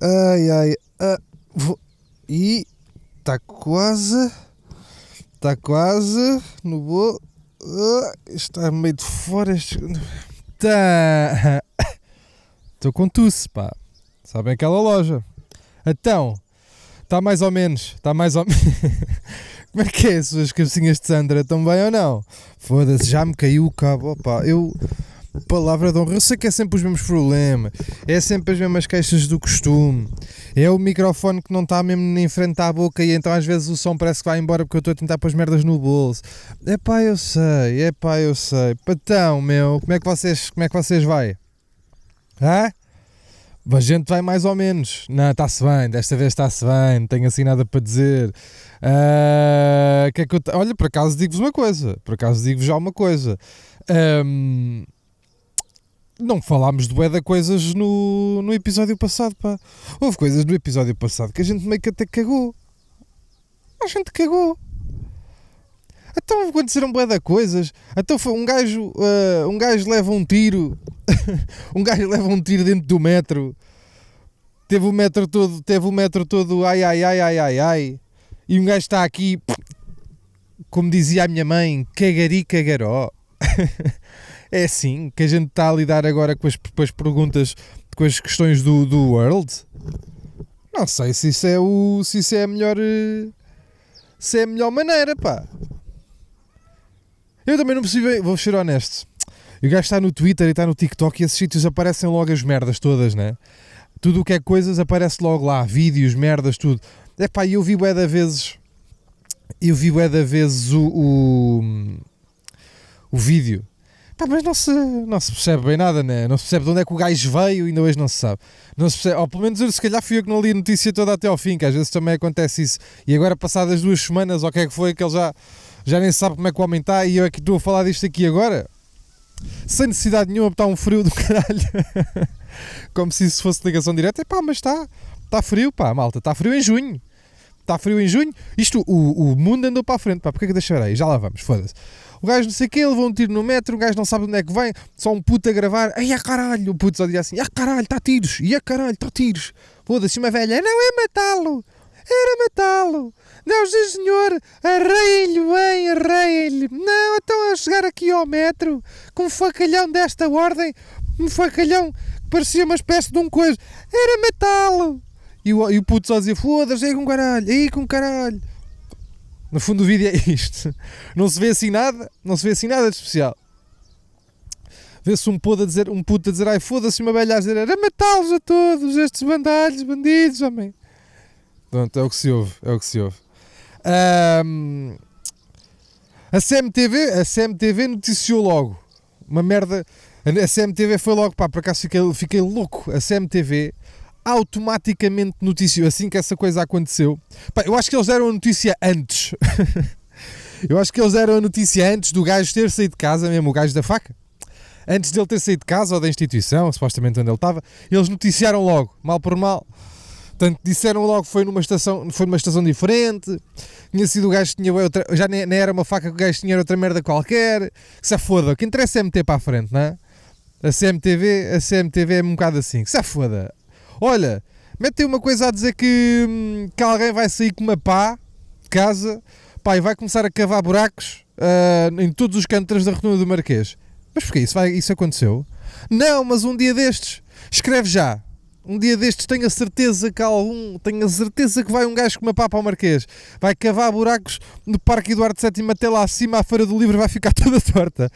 Ai ai. Uh, vou... E está quase. Está quase no bolo. Uh, está meio de fora. Tá. Estou com tusse, pá. Sabem aquela loja? Então, está mais ou menos. Está mais ou menos. Como é que é as suas cabecinhas de Sandra? Estão bem ou não? Foda-se, já me caiu o cabo. Opa, eu. Palavra de honra, sei que é sempre os mesmos problemas, é sempre as mesmas queixas do costume, é o microfone que não está mesmo em frente à boca e então às vezes o som parece que vai embora porque eu estou a tentar pôr as merdas no bolso. É pá, eu sei, é pá, eu sei. Patão, meu, como é que vocês, como é que vocês vai? Hã? A gente vai mais ou menos. Não, está-se bem, desta vez está-se bem, não tenho assim nada para dizer. Uh, que é que eu Olha, por acaso digo-vos uma coisa, por acaso digo-vos já uma coisa. Um, não falámos de bué coisas no, no episódio passado, pá. Houve coisas no episódio passado que a gente meio que até cagou. A gente cagou. Então aconteceram de coisas. Então foi um gajo, uh, um gajo leva um tiro. um gajo leva um tiro dentro do metro. Teve o metro todo, teve o metro todo ai ai ai ai ai ai. E um gajo está aqui, como dizia a minha mãe, cagari cagaró. é assim que a gente está a lidar agora com as, com as perguntas, com as questões do, do World. Não sei se isso é o. se isso é a melhor. se é a melhor maneira, pá. Eu também não percebi, vou ser honesto. O gajo está no Twitter e está no TikTok e esses sítios aparecem logo as merdas todas, né? Tudo o que é coisas aparece logo lá, vídeos, merdas, tudo. É pá, eu vi bué da vezes. Eu vi bué da vezes o, o, o vídeo Pá, mas não se, não se percebe bem nada, né? Não se percebe de onde é que o gajo veio e ainda hoje não se sabe. Não se percebe, ou pelo menos eu, se calhar fui eu que não li a notícia toda até ao fim, que às vezes também acontece isso. E agora, passadas duas semanas, ou o que é que foi, que ele já, já nem sabe como é que o homem está e eu é que estou a falar disto aqui agora. Sem necessidade nenhuma, está um frio do caralho. Como se isso fosse ligação direta. E pá, mas está, está frio, pá, malta, está frio em junho. Está frio em junho. Isto, o, o mundo andou para a frente, pá, porque é que deixa aí? Já lá vamos, foda-se. O gajo não sei o quê, levou um tiro no metro, o gajo não sabe onde é que vem, só um puto a gravar. Ai, a caralho, o puto só dizia assim: ah caralho, está tiros, e a caralho, está tiros. Foda-se, uma velha, não é matá-lo, era matá-lo. Não, sim senhor, arreia-lhe bem, arreia-lhe. Não, então a chegar aqui ao metro, com um facalhão desta ordem, um facalhão que parecia uma espécie de um coisa, era matá-lo. E o, e o puto só dizia: foda-se, aí com caralho, aí com caralho. No fundo, o vídeo é isto. Não se vê assim nada, não se vê assim nada de especial. Vê-se um puto a dizer, um puto a dizer, ai foda-se, uma velha a dizer, era matá-los a todos, estes bandalhos, bandidos, homem. Pronto, é o que se ouve, é o que se ouve. Um, a CMTV, a CMTV noticiou logo. Uma merda. A CMTV foi logo, pá, por acaso fiquei, fiquei louco. A CMTV automaticamente noticiou assim que essa coisa aconteceu. Pá, eu acho que eles deram a notícia antes. eu acho que eles deram a notícia antes do gajo ter saído de casa, mesmo o gajo da faca. Antes dele ter saído de casa ou da instituição, supostamente onde ele estava, eles noticiaram logo, mal por mal. Portanto, disseram logo que foi numa estação, foi numa estação diferente, tinha sido o gajo que tinha outra, já nem, nem, era uma faca que o gajo tinha outra merda qualquer. Que se foda, o que interessa é meter para a frente, não é? A CMTV, a CMTV é um bocado assim, que se foda. Olha, mete uma coisa a dizer que, hum, que alguém vai sair com uma pá de casa pá, e vai começar a cavar buracos uh, em todos os cantos da Rotunda do Marquês. Mas porquê? Isso, vai, isso aconteceu? Não, mas um dia destes, escreve já. Um dia destes tenho a certeza que algum, tenho a certeza que vai um gajo com uma papa ao Marquês, vai cavar buracos no Parque Eduardo VII até lá acima, a Feira do Livro vai ficar toda torta.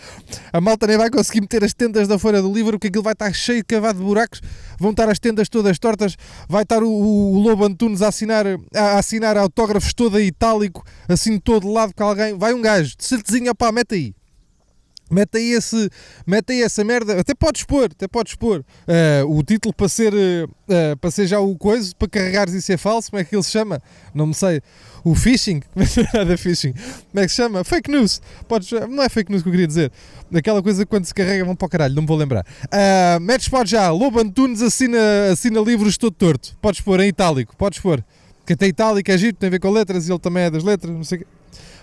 A malta nem vai conseguir meter as tendas da Feira do Livro, porque aquilo vai estar cheio de cavado de buracos, vão estar as tendas todas tortas, vai estar o, o, Lobo Antunes a assinar, a, assinar autógrafos todo itálico, assim todo lado com alguém, vai um gajo, de certezinha, pá, mete aí. Mete aí, esse, mete aí essa merda, até podes pôr, até podes pôr uh, o título para ser, uh, para ser já o coisa, para carregares e ser falso, como é que ele se chama? Não me sei. O phishing, é que phishing? Como é que se chama? Fake news. Podes, não é fake news que eu queria dizer. Aquela coisa que quando se carrega vão para o caralho, não me vou lembrar. Uh, metes pode já, Lobo Antunes assina, assina livros todo torto. Podes pôr em itálico, podes pôr. Que até itálico é giro, tem a ver com letras e ele também é das letras, não sei o quê.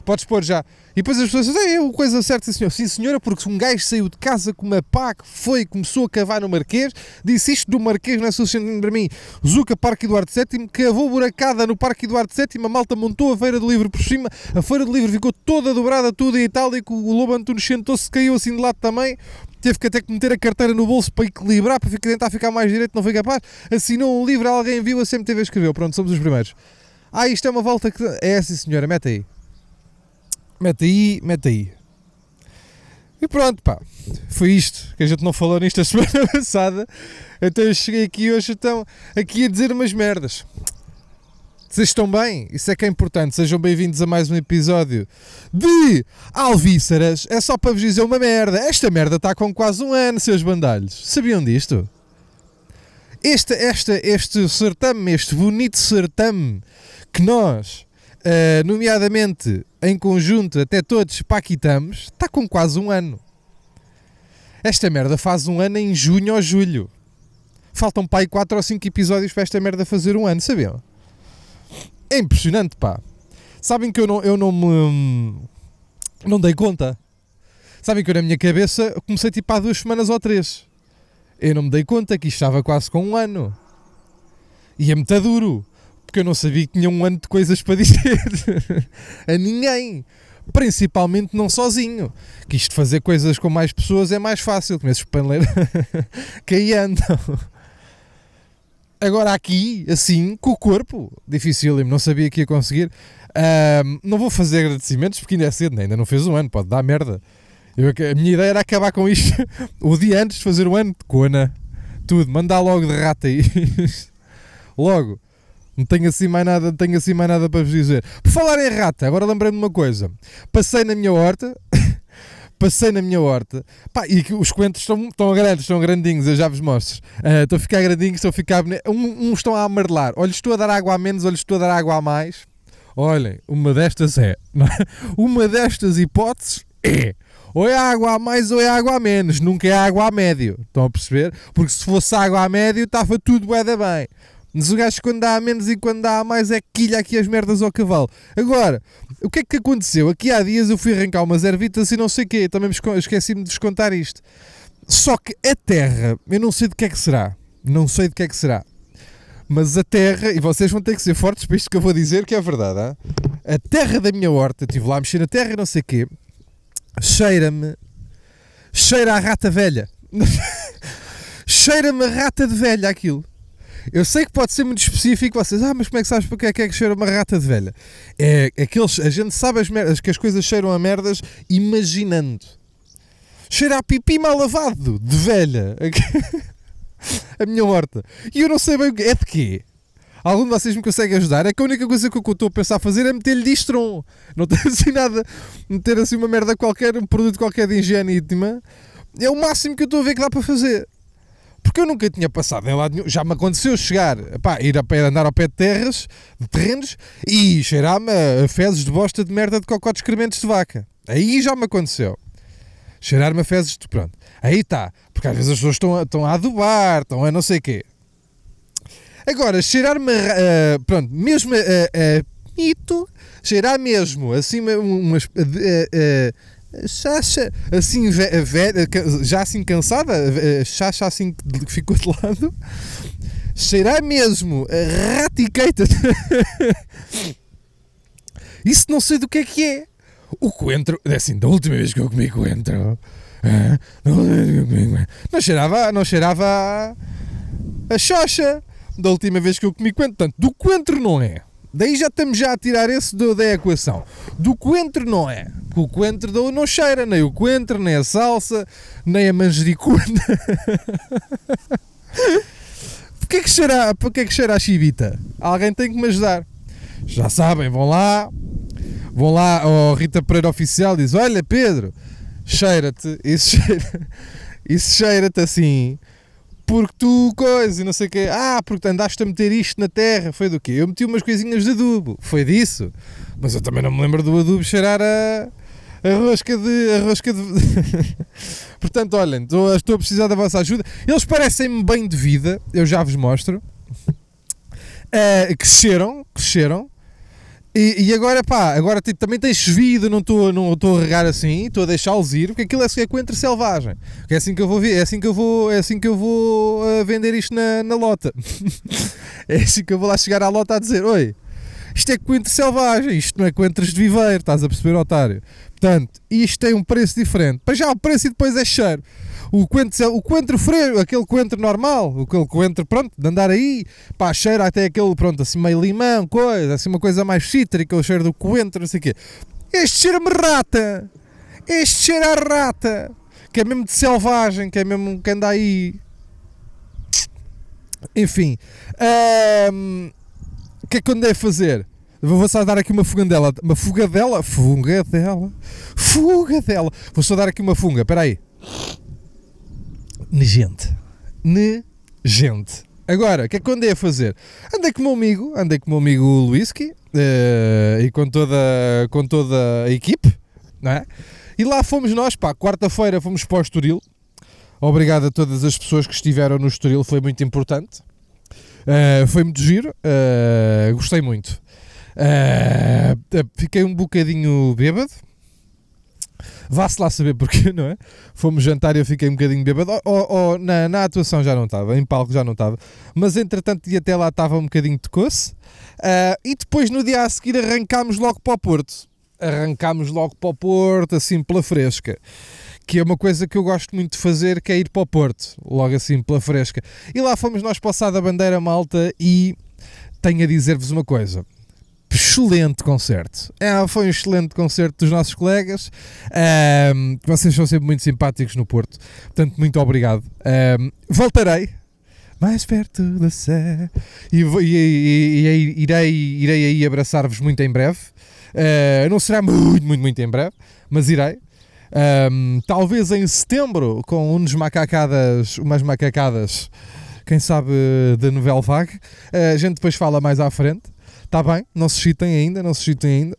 Podes pôr já. E depois as pessoas dizem, é o coisa certa, sim senhor. Sim senhora, porque um gajo saiu de casa com uma pá que foi, começou a cavar no Marquês, disse isto do Marquês não é suficiente para mim. Zuca, Parque Eduardo VII, cavou buracada no Parque Eduardo VII, a malta montou a Feira do Livro por cima, a Feira do Livro ficou toda dobrada, tudo em itálico, o Lobo Antunes sentou-se, caiu assim de lado também, teve que até que meter a carteira no bolso para equilibrar, para tentar ficar mais direito, não foi capaz, assinou um livro, alguém viu, a CMTV escreveu, pronto, somos os primeiros. Ah, isto é uma volta que... É assim senhora, mete aí. Mete aí, mete aí. E pronto, pá. Foi isto, que a gente não falou nisto a semana passada. Então eu cheguei aqui hoje então, aqui a dizer umas merdas. Vocês estão bem? Isso é que é importante. Sejam bem-vindos a mais um episódio de Alvíceras. É só para vos dizer uma merda. Esta merda está com quase um ano, seus bandalhos. Sabiam disto? Este, este, este certame, este bonito certame que nós uh, nomeadamente em conjunto, até todos paquitamos, está com quase um ano. Esta merda faz um ano em junho ou julho. Faltam pá 4 ou 5 episódios para esta merda fazer um ano, sabiam? É impressionante, pá. Sabem que eu não, eu não me. Não dei conta. Sabem que eu na minha cabeça comecei tipo há duas semanas ou três. Eu não me dei conta que isto estava quase com um ano. E é muito duro porque eu não sabia que tinha um ano de coisas para dizer a ninguém. Principalmente não sozinho. Que isto fazer coisas com mais pessoas é mais fácil. Começas paneleiro que aí andam. Agora aqui, assim, com o corpo, difícil, não sabia que ia conseguir. Uh, não vou fazer agradecimentos porque ainda é cedo, né? ainda não fez um ano, pode dar merda. Eu, a minha ideia era acabar com isto o dia antes de fazer o ano cona, tudo, mandar logo de rata aí. logo. Não tenho assim mais nada, não tenho assim mais nada para vos dizer. Por falar em rata, agora lembrei-me de uma coisa. Passei na minha horta, passei na minha horta, pá, e os coentros estão, estão grandes, estão grandinhos, eu já vos mostro. Uh, estão a ficar grandinhos, estão a ficar. Um, uns estão a amarelar. Olha, estou a dar água a menos, olha, estou a dar água a mais. Olhem, uma destas é. uma destas hipóteses é. Ou é água a mais ou é água a menos, nunca é água a médio. Estão a perceber? Porque se fosse água a médio, estava tudo bem. bem. Mas o gajo quando dá a menos e quando dá a mais é quilha aqui as merdas ao cavalo. Agora, o que é que aconteceu? Aqui há dias eu fui arrancar umas ervitas e não sei o quê. Também esqueci-me de descontar isto. Só que a terra, eu não sei de que é que será. Não sei de que é que será. Mas a terra, e vocês vão ter que ser fortes para isto que eu vou dizer, que é verdade. Hein? A terra da minha horta, estive lá a mexer na terra e não sei o quê, cheira-me. Cheira a rata velha. cheira-me a rata de velha aquilo. Eu sei que pode ser muito específico, vocês, ah, mas como é que sabes porque é que é que cheira uma rata de velha? É aqueles, a gente sabe as merdas, que as coisas cheiram a merdas imaginando. Cheira a pipi mal lavado, de velha. a minha horta. E eu não sei bem o que é de quê. Algum de vocês me consegue ajudar? É que a única coisa que eu estou a pensar a fazer é meter-lhe distron. Não tem assim nada. Meter assim uma merda qualquer, um produto qualquer de higiene íntima. É o máximo que eu estou a ver que dá para fazer. Porque eu nunca tinha passado em lado nenhum. Já me aconteceu chegar, pá, ir a pé, andar ao pé de terras, de terrenos, e cheirar-me a fezes de bosta de merda de cocó de excrementos de vaca. Aí já me aconteceu. Cheirar-me a fezes de. Pronto. Aí está. Porque às vezes as pessoas estão, estão a adubar, estão a não sei o quê. Agora, cheirar-me. Uh, pronto, mesmo a. Uh, uh, mito, cheirar mesmo assim umas. Uh, Chacha, assim, já assim cansada, Chacha assim que ficou de lado, cheirar mesmo a ratiqueita. Isso não sei do que é que é. O coentro, é assim, da última vez que eu comi coentro, não cheirava, não cheirava a, a xoxa. Da última vez que eu comi coentro, portanto, do coentro não é. Daí já estamos já a tirar esse do, da equação. Do coentro não é. O coentro não cheira, nem o coentro, nem a salsa, nem a manjericuna. Porquê que cheira, porquê que cheira a chivita? Alguém tem que me ajudar. Já sabem, vão lá, vão lá ao Rita Pereira Oficial diz: Olha Pedro, cheira-te, isso cheira, isso cheira-te assim porque tu coisa e não sei o quê. Ah, porque andaste a meter isto na terra. Foi do quê? Eu meti umas coisinhas de adubo. Foi disso. Mas eu também não me lembro do adubo cheirar a, a rosca de. A rosca de... Portanto, olhem, estou, estou a precisar da vossa ajuda. Eles parecem-me bem de vida, eu já vos mostro. Uh, cresceram, cresceram. E, e agora, pá, agora tipo, também tem chovido, não estou não a regar assim, estou a deixá-los ir, porque aquilo é, é coentro selvagem. É assim que eu vou é assim que eu vou, é assim que eu vou uh, vender isto na, na lota. é assim que eu vou lá chegar à lota a dizer: Oi, isto é coentro selvagem, isto não é coentros de viveiro, estás a perceber, otário? Portanto, isto tem um preço diferente. Para já o preço e depois é cheiro o coentro, o coentro freio, aquele coentro normal, aquele coentro, pronto, de andar aí, pá, cheira até aquele, pronto, assim meio limão, coisa, assim uma coisa mais cítrica, o cheiro do coentro, não sei o quê. Este cheira-me rata, este cheira a rata, que é mesmo de selvagem, que é mesmo que anda aí. Enfim, o que é que eu andei a fazer? Vou só dar aqui uma fugadela, uma fugadela, fugadela, fugadela. Vou só dar aqui uma funga, espera aí negente. Negente. Agora, o que é que andei a fazer? Andei com o meu amigo, andei com o meu amigo Luiski uh, e com toda, com toda a equipe, não é? E lá fomos nós, pá, quarta-feira fomos para o Estoril. Obrigado a todas as pessoas que estiveram no Estoril, foi muito importante. Uh, foi muito giro, uh, gostei muito. fiquei um bocadinho bêbado, Vá-se lá saber porquê, não é? Fomos jantar e eu fiquei um bocadinho bêbado. Oh, oh, na, na atuação já não estava, em palco já não estava. Mas entretanto, e até lá estava um bocadinho de coce. Uh, e depois no dia a seguir arrancámos logo para o Porto. Arrancámos logo para o Porto, assim pela fresca. Que é uma coisa que eu gosto muito de fazer, que é ir para o Porto, logo assim pela fresca. E lá fomos nós passar da bandeira malta e tenho a dizer-vos uma coisa excelente concerto. É, foi um excelente concerto dos nossos colegas. Um, vocês são sempre muito simpáticos no Porto. Portanto, muito obrigado. Um, voltarei. Mais perto da sé. E, e, e, e, irei, irei aí abraçar-vos muito em breve. Uh, não será muito, muito, muito em breve, mas irei. Um, talvez em setembro, com uns macacadas, umas macacadas, quem sabe, da novela Vague. Uh, a gente depois fala mais à frente. Está bem, não se chitem ainda, não se chitem ainda.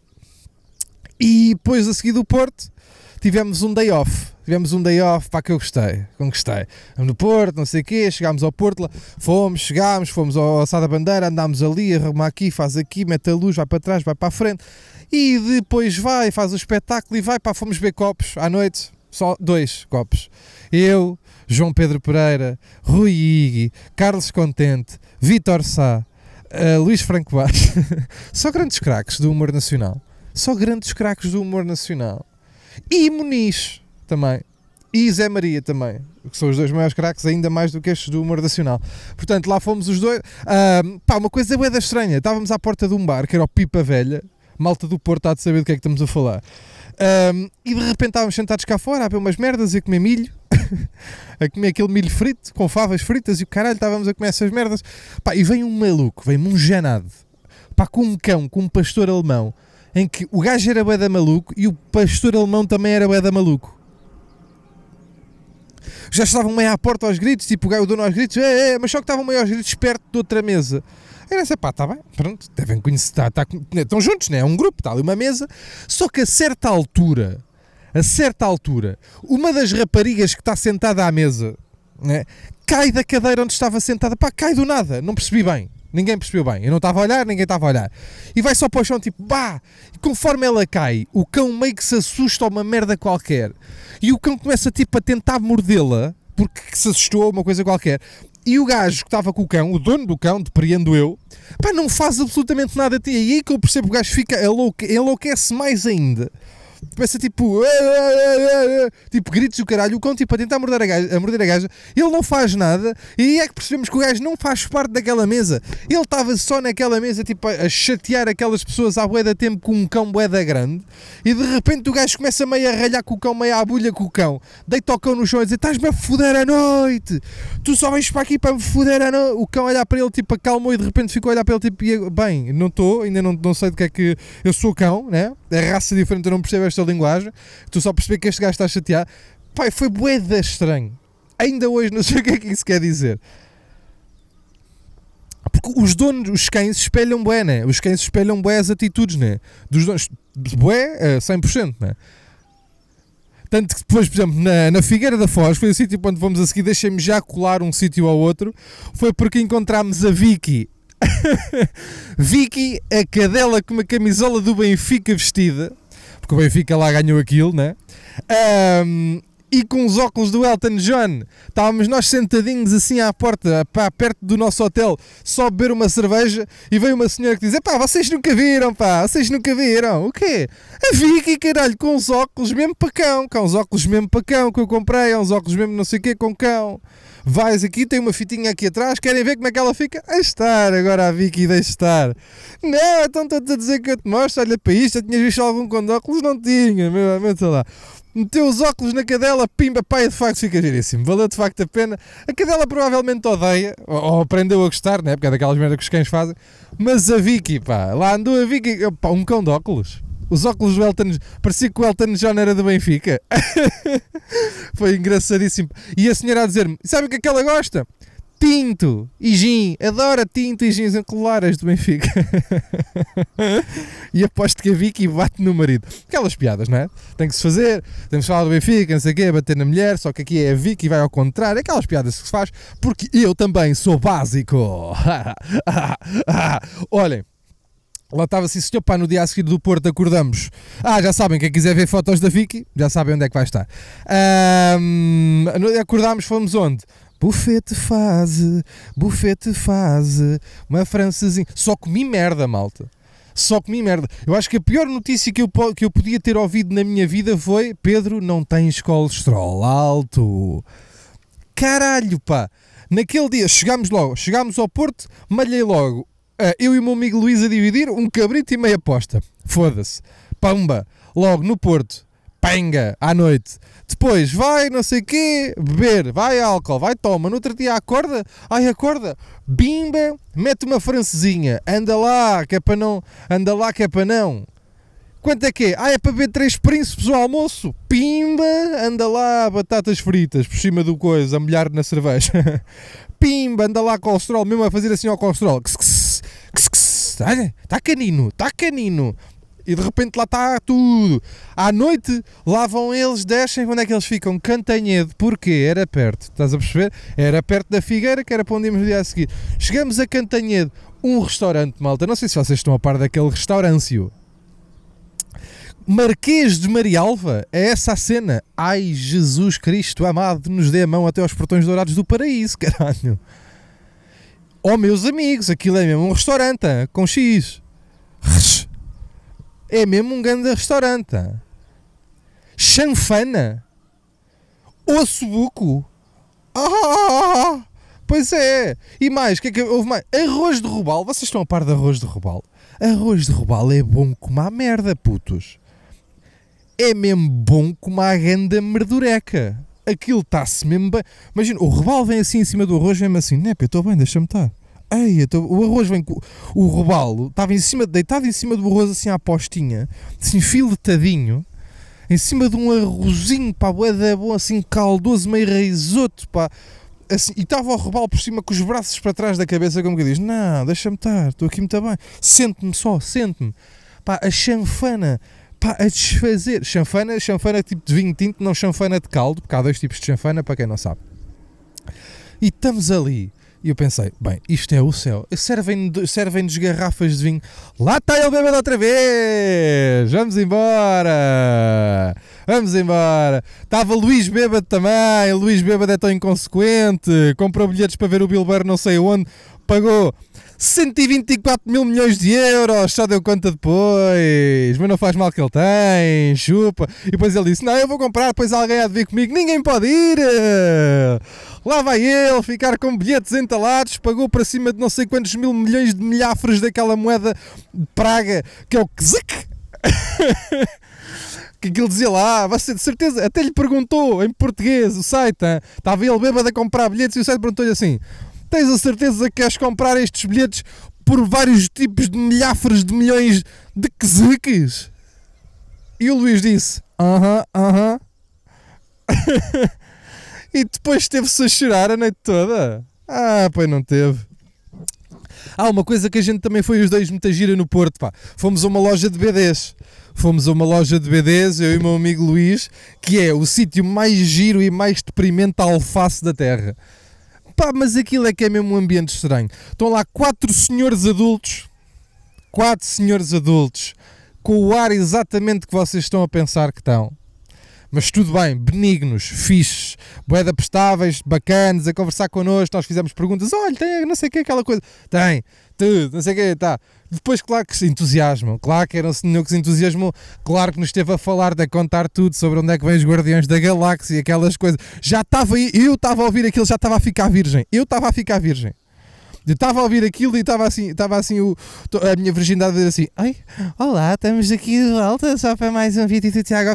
E depois a seguir do Porto, tivemos um day off. Tivemos um day off, pá, que eu gostei, que gostei. No Porto, não sei o quê, chegámos ao Porto, fomos, chegámos, fomos ao Assada Bandeira, andámos ali, arruma aqui, faz aqui, mete a luz, vai para trás, vai para a frente. E depois vai, faz o espetáculo e vai, pá, fomos ver copos à noite, só dois copos. Eu, João Pedro Pereira, Rui Igui, Carlos Contente, Vitor Sá, Uh, Luís Franco Vaz, só grandes craques do humor nacional. Só grandes craques do humor nacional. E Muniz também. E Zé Maria também. Que são os dois maiores craques, ainda mais do que estes do humor nacional. Portanto, lá fomos os dois. Uh, pá, uma coisa da estranha. Estávamos à porta de um bar, que era o Pipa Velha. Malta do Porto há de saber do que é que estamos a falar. E de repente estávamos sentados cá fora a ver umas merdas e a comer milho, a comer aquele milho frito com favas fritas e o caralho, estávamos a comer essas merdas. Pá, e vem um maluco, vem um janado, pá, com um cão, com um pastor alemão, em que o gajo era bué da maluco e o pastor alemão também era bué da maluco. Já estavam meio à porta aos gritos, tipo o dono aos gritos, é, é, mas só que estavam meio aos gritos perto de outra mesa. Era essa, pá, está bem, pronto, devem conhecer, tá, tá, estão juntos, né? É um grupo, está ali uma mesa. Só que a certa altura, a certa altura, uma das raparigas que está sentada à mesa né, cai da cadeira onde estava sentada, pá, cai do nada, não percebi bem. Ninguém percebeu bem. Eu não estava a olhar, ninguém estava a olhar. E vai só para o chão, tipo, bah! E conforme ela cai, o cão meio que se assusta a uma merda qualquer. E o cão começa, tipo, a tentar mordê-la, porque se assustou a uma coisa qualquer. E o gajo que estava com o cão, o dono do cão, depreendo eu, pá, não faz absolutamente nada a ti. E aí que eu percebo que o gajo fica enlouque, enlouquece mais ainda. Começa tipo. Tipo, gritos o caralho. O cão tipo a tentar morder a, gaja, a morder a gaja. Ele não faz nada. E aí é que percebemos que o gajo não faz parte daquela mesa. Ele estava só naquela mesa, tipo, a chatear aquelas pessoas à boeda tempo com um cão boeda grande. E de repente o gajo começa meio a ralhar com o cão, meio a bulha com o cão. Deita o cão no chão e dizer: Estás-me a foder a noite. Tu só vens para aqui para me foder a noite. O cão olhar para ele, tipo, acalmou e de repente ficou a olhar para ele, tipo, bem, não estou, ainda não, não sei do que é que. Eu sou cão, né? É raça diferente, eu não percebo esta linguagem, tu só perceber que este gajo está a chatear. Pai, foi boeda estranho. Ainda hoje não sei o que é que isso quer dizer. Porque os donos, os cães espelham bué, né? Os cães espelham bué as atitudes, né? Dos donos, bué, 100%, né? Tanto que depois, por exemplo, na, na Figueira da Foz, foi o sítio onde vamos a seguir, deixei-me já colar um sítio ao outro, foi porque encontramos a Vicky Vicky, a cadela com uma camisola do Benfica vestida, porque o Benfica lá ganhou aquilo, né? Um, e com os óculos do Elton John. Estávamos nós sentadinhos assim à porta, pá, perto do nosso hotel, só beber uma cerveja e veio uma senhora que diz: pá, vocês nunca viram, pá, vocês nunca viram. O quê? A Vicky, caralho, com os óculos mesmo para cão, com os óculos mesmo para cão que eu comprei, uns óculos mesmo não sei o quê com cão. Vais aqui, tem uma fitinha aqui atrás, querem ver como é que ela fica? A estar, agora a Vicky deixa estar. Não, então estou-te a dizer que eu te mostro, olha para isto, já tinhas visto algum com óculos? Não tinha, meu, meu, sei lá meteu os óculos na cadela, pimba, pai, de facto fica giríssimo. Valeu de facto a pena. A cadela provavelmente odeia, ou, aprendeu a gostar, né? Porque é daquelas merdas que os cães fazem. Mas a Vicky, pá, lá andou a Vicky, pá, um cão de óculos. Os óculos do Elton, parecia que o Elton John era do Benfica. Foi engraçadíssimo. E a senhora a dizer-me: sabe o que é que ela gosta? Tinto e gin, adora tinto e gins colares do Benfica. e aposto que a Vicky bate no marido. Aquelas piadas, não é? Tem que se fazer, temos que falar do Benfica, não sei o quê, bater na mulher, só que aqui é a Vicky vai ao contrário. Aquelas piadas que se faz, porque eu também sou básico. Olhem. Lá estava assim, senhor, pá, no dia a seguir do Porto acordamos. Ah, já sabem, quem quiser ver fotos da Vicky, já sabem onde é que vai estar. Um, acordámos, fomos onde? Bufete fase, bufete fase, uma francesinha. Só comi merda, malta. Só comi merda. Eu acho que a pior notícia que eu, que eu podia ter ouvido na minha vida foi: Pedro, não tens colesterol alto. Caralho, pá. Naquele dia chegámos logo, chegámos ao Porto, malhei logo. Uh, eu e o meu amigo Luís a dividir um cabrito e meia posta. Foda-se. Pamba. Logo no Porto. Panga. À noite. Depois vai, não sei o quê, beber, vai álcool, vai toma. No outro dia acorda, ai acorda, bimba, mete uma francesinha, anda lá, que é para não, anda lá que é para não. Quanto é que é? Ah, é para beber três príncipes ao almoço. Pimba, anda lá, batatas fritas por cima do coisa, a molhar na cerveja. Pimba, anda lá colesterol, mesmo a fazer assim ao colesterol. Está canino, está canino e de repente lá está tudo. À noite, lá vão eles, descem, onde é que eles ficam? Cantanhedo, porquê? Era perto, estás a perceber? Era perto da Figueira, que era para onde íamos dia a seguir. Chegamos a Cantanhedo, um restaurante, malta, não sei se vocês estão a par daquele restaurâncio. Marquês de Marialva, é essa a cena. Ai, Jesus Cristo amado, nos dê a mão até aos portões dourados do paraíso, caralho. Oh, meus amigos, aquilo é mesmo um restaurante, com X. É mesmo um grande restaurante. Chanfana. Ossobuco. Ah, pois é. E mais, que é que houve mais? Arroz de robalo. Vocês estão a par de arroz de robalo? Arroz de robalo é bom como a merda, putos. É mesmo bom como a ganda merdureca. Aquilo está-se mesmo bem. Imagina, o robalo vem assim em cima do arroz, mesmo assim, né, eu estou bem, deixa-me estar. Ei, então, o arroz vem com. O robalo estava em cima, deitado em cima do arroz, assim à postinha, assim filetadinho, em cima de um arrozinho, pá, boeda bom, assim caldoso, meio raizoto, pá. Assim, e estava o robalo por cima com os braços para trás da cabeça, como que diz: Não, deixa-me estar, estou aqui muito bem, sente-me só, sente-me. Pá, a chanfana, pá, a desfazer. Chanfana, chanfana tipo de vinho tinto, não chanfana de caldo, porque há dois tipos de chanfana, para quem não sabe. E estamos ali e eu pensei, bem, isto é o céu. Servem-nos servem garrafas de vinho. Lá está ele bêbado outra vez! Vamos embora! Vamos embora! Estava Luís bêbado também. Luís bêbado é tão inconsequente. Comprou bilhetes para ver o Bilber não sei onde. Pagou 124 mil milhões de euros, só deu conta depois, mas não faz mal que ele tem, chupa. E depois ele disse: Não, eu vou comprar, depois alguém há de vir comigo, ninguém pode ir. Lá vai ele ficar com bilhetes entalados, pagou para cima de não sei quantos mil milhões de milhafres daquela moeda de praga que é o Kzik. que aquilo dizia lá, você de certeza, até lhe perguntou em português o site, hein? estava ele bêbado a comprar bilhetes e o site perguntou-lhe assim Tens a certeza que queres comprar estes bilhetes por vários tipos de milhafres de milhões de queziques? E o Luís disse: Aham, uh aham. -huh, uh -huh. e depois teve-se a chorar a noite toda. Ah, pois não teve. Ah, uma coisa que a gente também foi os dois muita gira no Porto, pá. Fomos a uma loja de BDs. Fomos a uma loja de BDs, eu e o meu amigo Luís, que é o sítio mais giro e mais deprimente alface da terra Pá, mas aquilo é que é mesmo um ambiente estranho. Estão lá quatro senhores adultos, quatro senhores adultos, com o ar exatamente que vocês estão a pensar que estão. Mas tudo bem, benignos, fixes, boeda prestáveis, bacanas, a conversar connosco, nós fizemos perguntas, olha, tem não sei o que, aquela coisa. Tem, tudo, não sei o que, tá. Depois, claro que se entusiasmam, claro que era um senhor que se entusiasmou, claro que nos esteve a falar, a contar tudo sobre onde é que vem os Guardiões da Galáxia, aquelas coisas. Já estava, eu estava a ouvir aquilo, já estava a ficar virgem, eu estava a ficar virgem. Eu estava a ouvir aquilo e estava assim, estava assim o, a minha virgindade a dizer assim: Ai, olá, estamos aqui de volta só para mais um vídeo do Tiago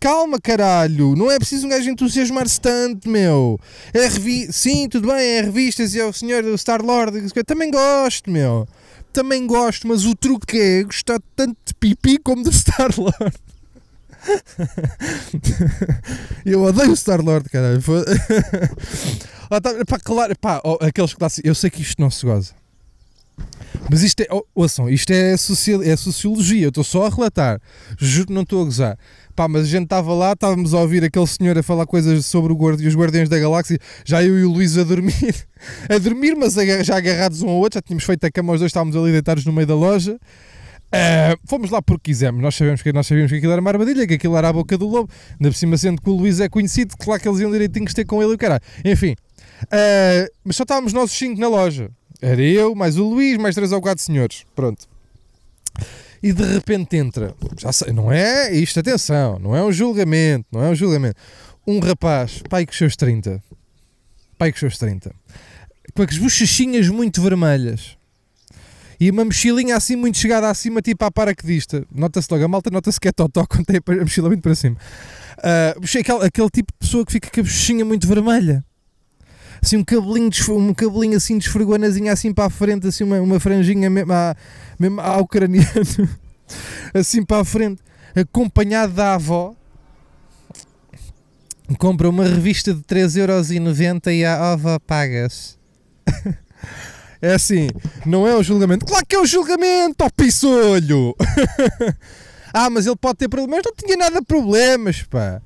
Calma, caralho, não é preciso um gajo entusiasmar-se tanto, meu. É revi Sim, tudo bem, é revistas e é o senhor do Star-Lord. Também gosto, meu. Também gosto, mas o truque é gostar tanto de pipi como do Star-Lord. eu odeio Star-Lord, caralho. Ah, tá, pá, claro, pá, oh, aqueles clássicos. Eu sei que isto não se goza. Mas isto é, oh, ouçam, isto é, social, é sociologia, eu estou só a relatar, juro que não estou a gozar. Pá, mas a gente estava lá, estávamos a ouvir aquele senhor a falar coisas sobre o guardi, os Guardiões da Galáxia, já eu e o Luís a dormir, a dormir, mas já agarrados um ao outro, já tínhamos feito a cama, os dois estávamos ali deitados no meio da loja. Uh, fomos lá porque quisemos, nós sabemos que nós sabíamos que aquilo era uma armadilha, que aquilo era a boca do lobo, ainda por cima sendo que o Luís é conhecido, claro que eles iam direitinho ter com ele e o cara. Enfim, Uh, mas só estávamos nós os cinco na loja. Era eu, mais o Luís, mais três ou quatro senhores. Pronto. E de repente entra, já sei, não é isto, atenção, não é um julgamento, não é um julgamento. Um rapaz, pai com os seus 30, pai com os seus 30, com as bochechinhas muito vermelhas e uma mochilinha assim muito chegada acima, tipo à paraquedista. Nota-se logo, a malta nota-se que é totó quando tem a mochila muito para cima. Uh, aquele, aquele tipo de pessoa que fica com a bochechinha muito vermelha assim um cabelinho, um cabelinho assim de esfreganazinho assim para a frente, assim uma, uma franjinha mesmo, à, mesmo ao assim para a frente, acompanhado da avó. Compra uma revista de 3,90€ e a avó paga-se. É assim, não é o julgamento. Claro que é o julgamento, ó pissolho! ah, mas ele pode ter problemas. Não tinha nada de problemas, pá.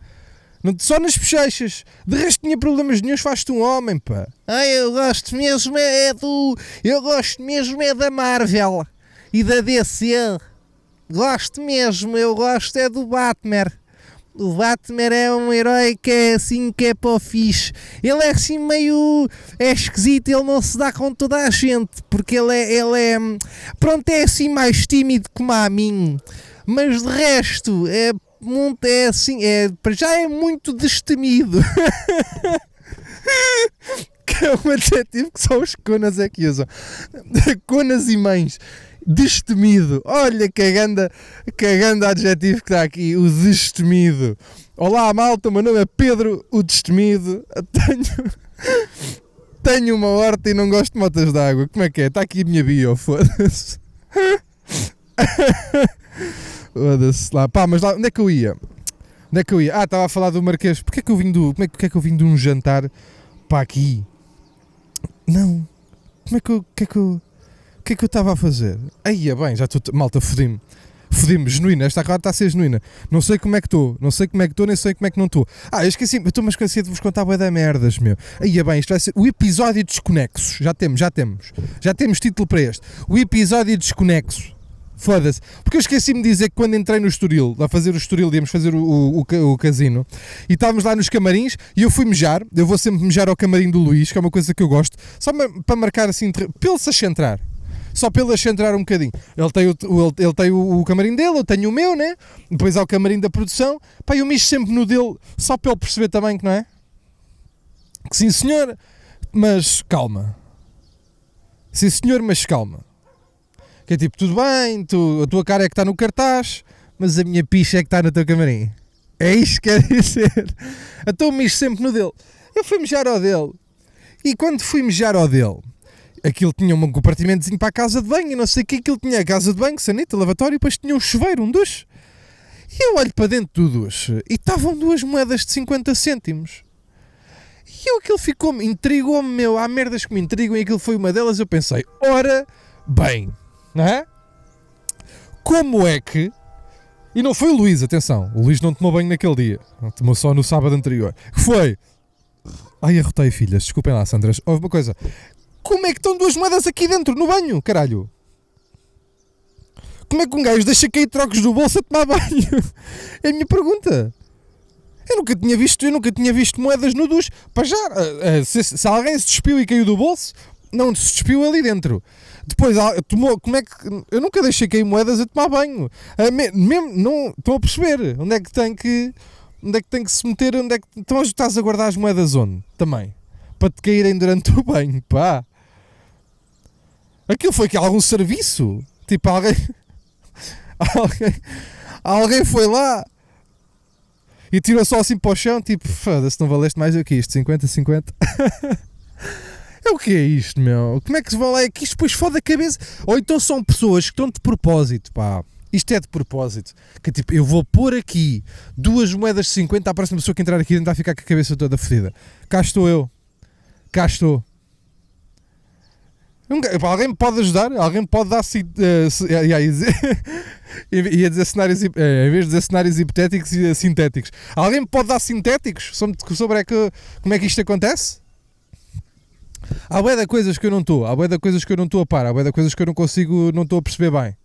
Só nas bochechas. De resto tinha problemas nenhums, faz-te um homem, pá. Ah, eu gosto mesmo é do... Eu gosto mesmo é da Marvel. E da DC. Gosto mesmo, eu gosto é do Batman. O Batman é um herói que é assim, que é o fixe. Ele é assim meio... É esquisito, ele não se dá com toda a gente. Porque ele é... Ele é pronto, é assim mais tímido como a mim. Mas de resto, é muito, é assim, é, já é muito destemido. que é um adjetivo que só os conas é que usam. Conas e mães. Destemido. Olha que ganda, que ganda adjetivo que está aqui. O destemido. Olá, malta. O meu nome é Pedro, o Destemido. Tenho, tenho uma horta e não gosto de motas d'água. Como é que é? Está aqui a minha bio. Foda-se. Lá. Pá, mas lá, onde é que eu ia? Onde é que eu ia? Ah, estava a falar do Marquês. Porquê é que eu vim do. Como é, que é que eu vim de um jantar para aqui? Não. Como é que eu. Que é que eu. Que é que eu estava a fazer? Aí, é bem, já estou. Malta, fodi-me. Fodi-me, genuína. Esta cara está a ser genuína. Não sei como é que estou. Não sei como é que estou, nem sei como é que não estou. Ah, eu esqueci. Eu estou-me esqueci de vos contar a da merdas, meu. Aí, é bem, isto vai ser o episódio desconexo. Já temos, já temos. Já temos título para este. O episódio desconexo. Foda-se. Porque eu esqueci-me de dizer que quando entrei no Estoril, a fazer o Estoril, íamos fazer o, o, o, o, casino, e estávamos lá nos camarins, e eu fui mejar, eu vou sempre mejar ao camarim do Luís, que é uma coisa que eu gosto, só para marcar assim, pelo se acentrar. Só pelo acentrar um bocadinho. Ele tem, o, ele, ele tem o, o, camarim dele, eu tenho o meu, né? Depois há o camarim da produção. Pá, eu mexo sempre no dele, só para ele perceber também que não é? Que sim, senhor, mas calma. Sim, senhor, mas calma. Que é tipo, tudo bem, tu, a tua cara é que está no cartaz, mas a minha picha é que está no teu camarim. É isto que quer dizer. Então me sempre no dele. Eu fui mejar ao dele. E quando fui mejar ao dele, aquilo tinha um compartimentozinho para a casa de banho, e não sei o que aquilo tinha a casa de banho, sanita, lavatório, e depois tinha um chuveiro, um duche. E eu olho para dentro do duche e estavam duas moedas de 50 cêntimos. E eu aquilo ficou-me, intrigou-me, meu, há merdas que me intrigam e aquilo foi uma delas. Eu pensei, ora, bem, não é? Como é que. E não foi o Luís, atenção, o Luís não tomou banho naquele dia, tomou só no sábado anterior. Foi. Ai, arrotei, filhas. Desculpem lá, Sandras. Houve uma coisa. Como é que estão duas moedas aqui dentro, no banho, caralho? Como é que um gajo deixa cair trocos do bolso a tomar banho? É a minha pergunta. Eu nunca tinha visto, eu nunca tinha visto moedas no duche. Para já, uh, uh, se, se, alguém se despiu e caiu do bolso, não se despiu ali dentro. Depois, tomou, como é que. Eu nunca deixei cair moedas a tomar banho. Uh, mesmo, não. Estão a perceber onde é que tem que. Onde é que tem que se meter? Onde é que. Então estás a guardar as moedas onde? Também. Para te caírem durante o banho, pá. Aquilo foi que algum serviço? Tipo, alguém. alguém, alguém foi lá e tirou só assim para o chão, tipo, foda-se, não valeste mais do que isto, 50, 50. é o que é isto, meu? Como é que se vai lá? É que isto depois foda a cabeça. Ou então são pessoas que estão de propósito, pá. Isto é de propósito. Que tipo, eu vou pôr aqui duas moedas de 50 à próxima pessoa que entrar aqui dentro vai ficar com a cabeça toda fodida. Cá estou eu. Cá estou. Alguém me pode ajudar? Alguém me pode dar. Uh, ia, dizer, ia dizer cenários. Uh, em vez de dizer cenários hipotéticos e sintéticos. Alguém me pode dar sintéticos sobre, sobre é que, como é que isto acontece? Há bué de coisas que eu não estou. Há bué de coisas que eu não estou a par. Há bué de coisas que eu não consigo. Não estou a perceber bem.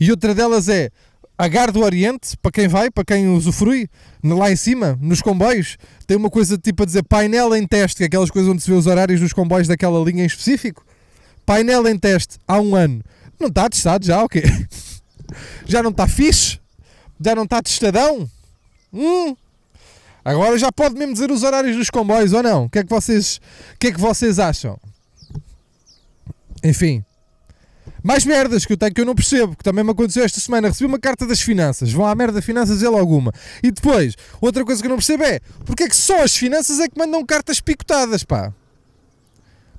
E outra delas é. A Gar do Oriente, para quem vai, para quem usufrui, lá em cima, nos comboios, tem uma coisa tipo a dizer painel em teste, que é aquelas coisas onde se vê os horários dos comboios daquela linha em específico painel em teste há um ano. Não está testado já, o quê? Já não está fixe? Já não está testadão? Hum. Agora já pode mesmo dizer os horários dos comboios ou não? O que é que vocês, o que é que vocês acham? Enfim. Mais merdas que eu tenho que eu não percebo, que também me aconteceu esta semana. Recebi uma carta das finanças, vão à merda finanças ele alguma. E depois, outra coisa que eu não percebo é porque é que só as finanças é que mandam cartas picotadas, pá?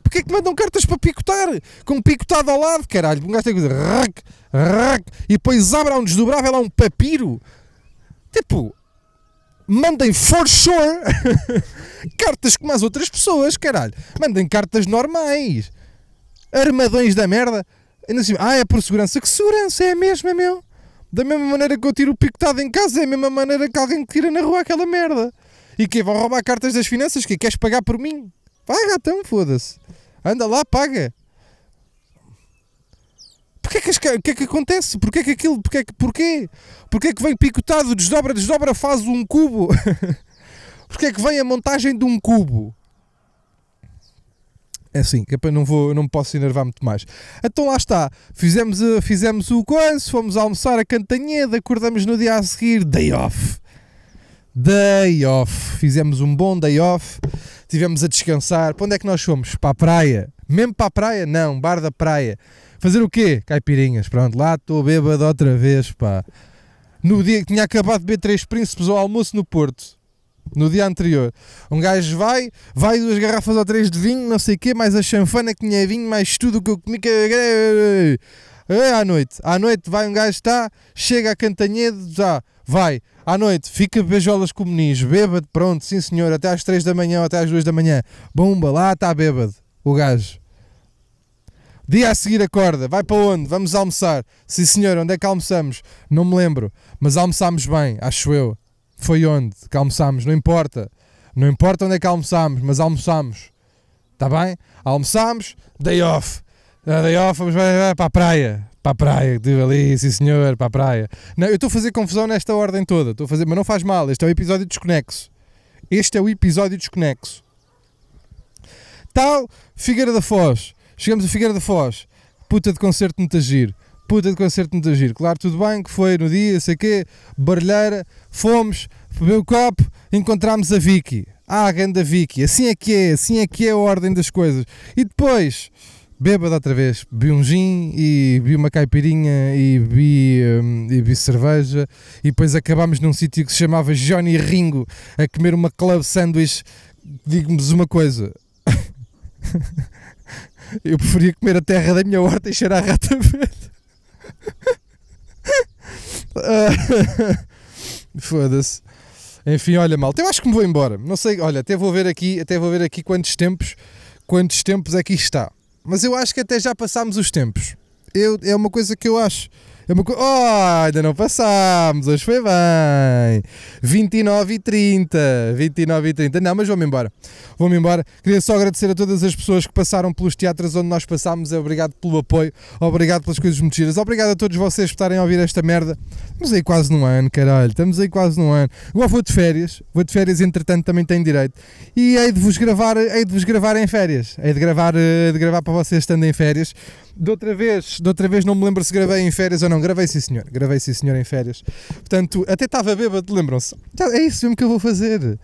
Porquê é que mandam cartas para picotar? Com picotado ao lado, caralho. Um gajo tem que dizer rac, rac, e depois abre um desdobrável, lá um papiro. Tipo, mandem for sure cartas como as outras pessoas, caralho. Mandem cartas normais. Armadões da merda. Assim, ah, é por segurança. Que segurança é a mesma, meu? Da mesma maneira que eu tiro o picotado em casa, é a mesma maneira que alguém tira na rua aquela merda. E que vão roubar cartas das finanças? Que queres pagar por mim? Paga então, foda-se. Anda lá, paga. Porquê que, que, que é que acontece? Porquê que aquilo. Porquê que, porquê? Porquê que vem picotado, desdobra, desdobra, faz um cubo? porquê que vem a montagem de um cubo? É assim, que é não, vou, não me posso enervar muito mais. Então lá está, fizemos, eh, fizemos o coisa, fomos almoçar a Cantanhede, acordamos no dia a seguir, day off. Day off. Fizemos um bom day off estivemos a descansar. Para onde é que nós fomos? Para a praia. Mesmo para a praia? Não, bar da praia. Fazer o quê? Caipirinhas. Pronto, lá estou bêbado outra vez, pá. No dia que tinha acabado de beber três príncipes ao almoço no Porto. No dia anterior. Um gajo vai, vai duas garrafas ou três de vinho, não sei o quê, mais a chanfana que tinha vinho, mais tudo que eu comi. É à noite. À noite vai um gajo, está, chega a Cantanhedo, já, vai à noite, fica beijolas com o meniz, bêbado, pronto, sim senhor, até às 3 da manhã até às 2 da manhã, bomba, lá está bêbado, o gajo. Dia a seguir acorda, vai para onde? Vamos almoçar. Sim senhor, onde é que almoçamos? Não me lembro, mas almoçámos bem, acho eu. Foi onde que almoçámos, não importa. Não importa onde é que almoçámos, mas almoçámos. Está bem? Almoçámos, day off. Day off, vamos para a praia para a praia, estive ali, sim senhor, para a praia. Não, eu estou a fazer confusão nesta ordem toda, estou a fazer, mas não faz mal, este é o episódio desconexo. Este é o episódio desconexo. Tal, Figueira da Foz. Chegamos a Figueira da Foz. Puta de concerto muito agir. Puta de concerto muito agir. Claro, tudo bem, que foi no dia, sei quê, barulheira, fomos, bebeu o copo, encontramos a Vicky. Ah, a grande Vicky. Assim é que é, assim é que é a ordem das coisas. E depois bêbado outra vez, bebi um gin e bebi uma caipirinha e bebi, um, e bebi cerveja e depois acabámos num sítio que se chamava Johnny Ringo a comer uma club sandwich. Digo-vos uma coisa. Eu preferia comer a terra da minha horta e cheirar a rata verde. Foda-se. Enfim, olha, malta, eu acho que me vou embora. Não sei, olha, até vou ver aqui, até vou ver aqui quantos tempos, quantos tempos aqui está. Mas eu acho que até já passámos os tempos. Eu, é uma coisa que eu acho. É uma co... Oh, ainda não passámos, hoje foi bem. 29 e 30, 29 e 30. Não, mas vou-me embora. Vou-me embora. Queria só agradecer a todas as pessoas que passaram pelos teatros onde nós passámos. Obrigado pelo apoio, obrigado pelas coisas mexidas, obrigado a todos vocês por estarem a ouvir esta merda. Estamos aí quase num ano, caralho. Estamos aí quase num ano. Agora vou de férias, vou de férias, entretanto também tenho direito. E hei de vos gravar, hei de vos gravar em férias. Hei de gravar, eh, de gravar para vocês estando em férias. De outra vez, de outra vez não me lembro se gravei em férias ou não. Gravei sim senhor, gravei sim senhor em férias. Portanto, até estava bêbado, lembram-se? É isso mesmo que eu vou fazer.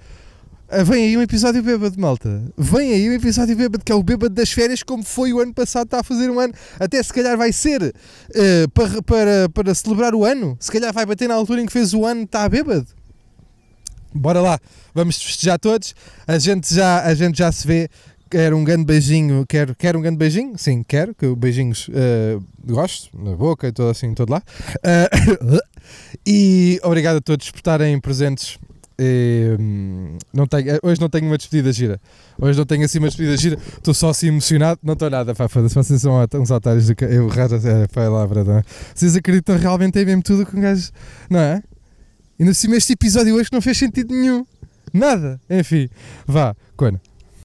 Ah, Vem aí um episódio bêbado, malta. Vem aí um episódio bêbado, que é o bêbado das férias, como foi o ano passado, está a fazer um ano. Até se calhar vai ser eh, para, para, para celebrar o ano. Se calhar vai bater na altura em que fez o ano, está bêbado. Bora lá, vamos festejar todos. A gente já, a gente já se vê. Quero um grande beijinho. Quero, quero um grande beijinho? Sim, quero. Que beijinhos eh, gosto, na boca e todo assim, todo lá. Eh, e obrigado a todos por estarem presentes. Eh, não tenho, hoje não tenho uma despedida gira. Hoje não tenho assim uma despedida gira. Estou só assim emocionado. Não estou nada, pá, foda-se. Vocês são uns otários do Eu raro, é, pá, é lá, verdade. Vocês acreditam realmente em mesmo tudo com um gajo, não é? E no cima este episódio hoje não fez sentido nenhum. Nada. Enfim, vá, quando?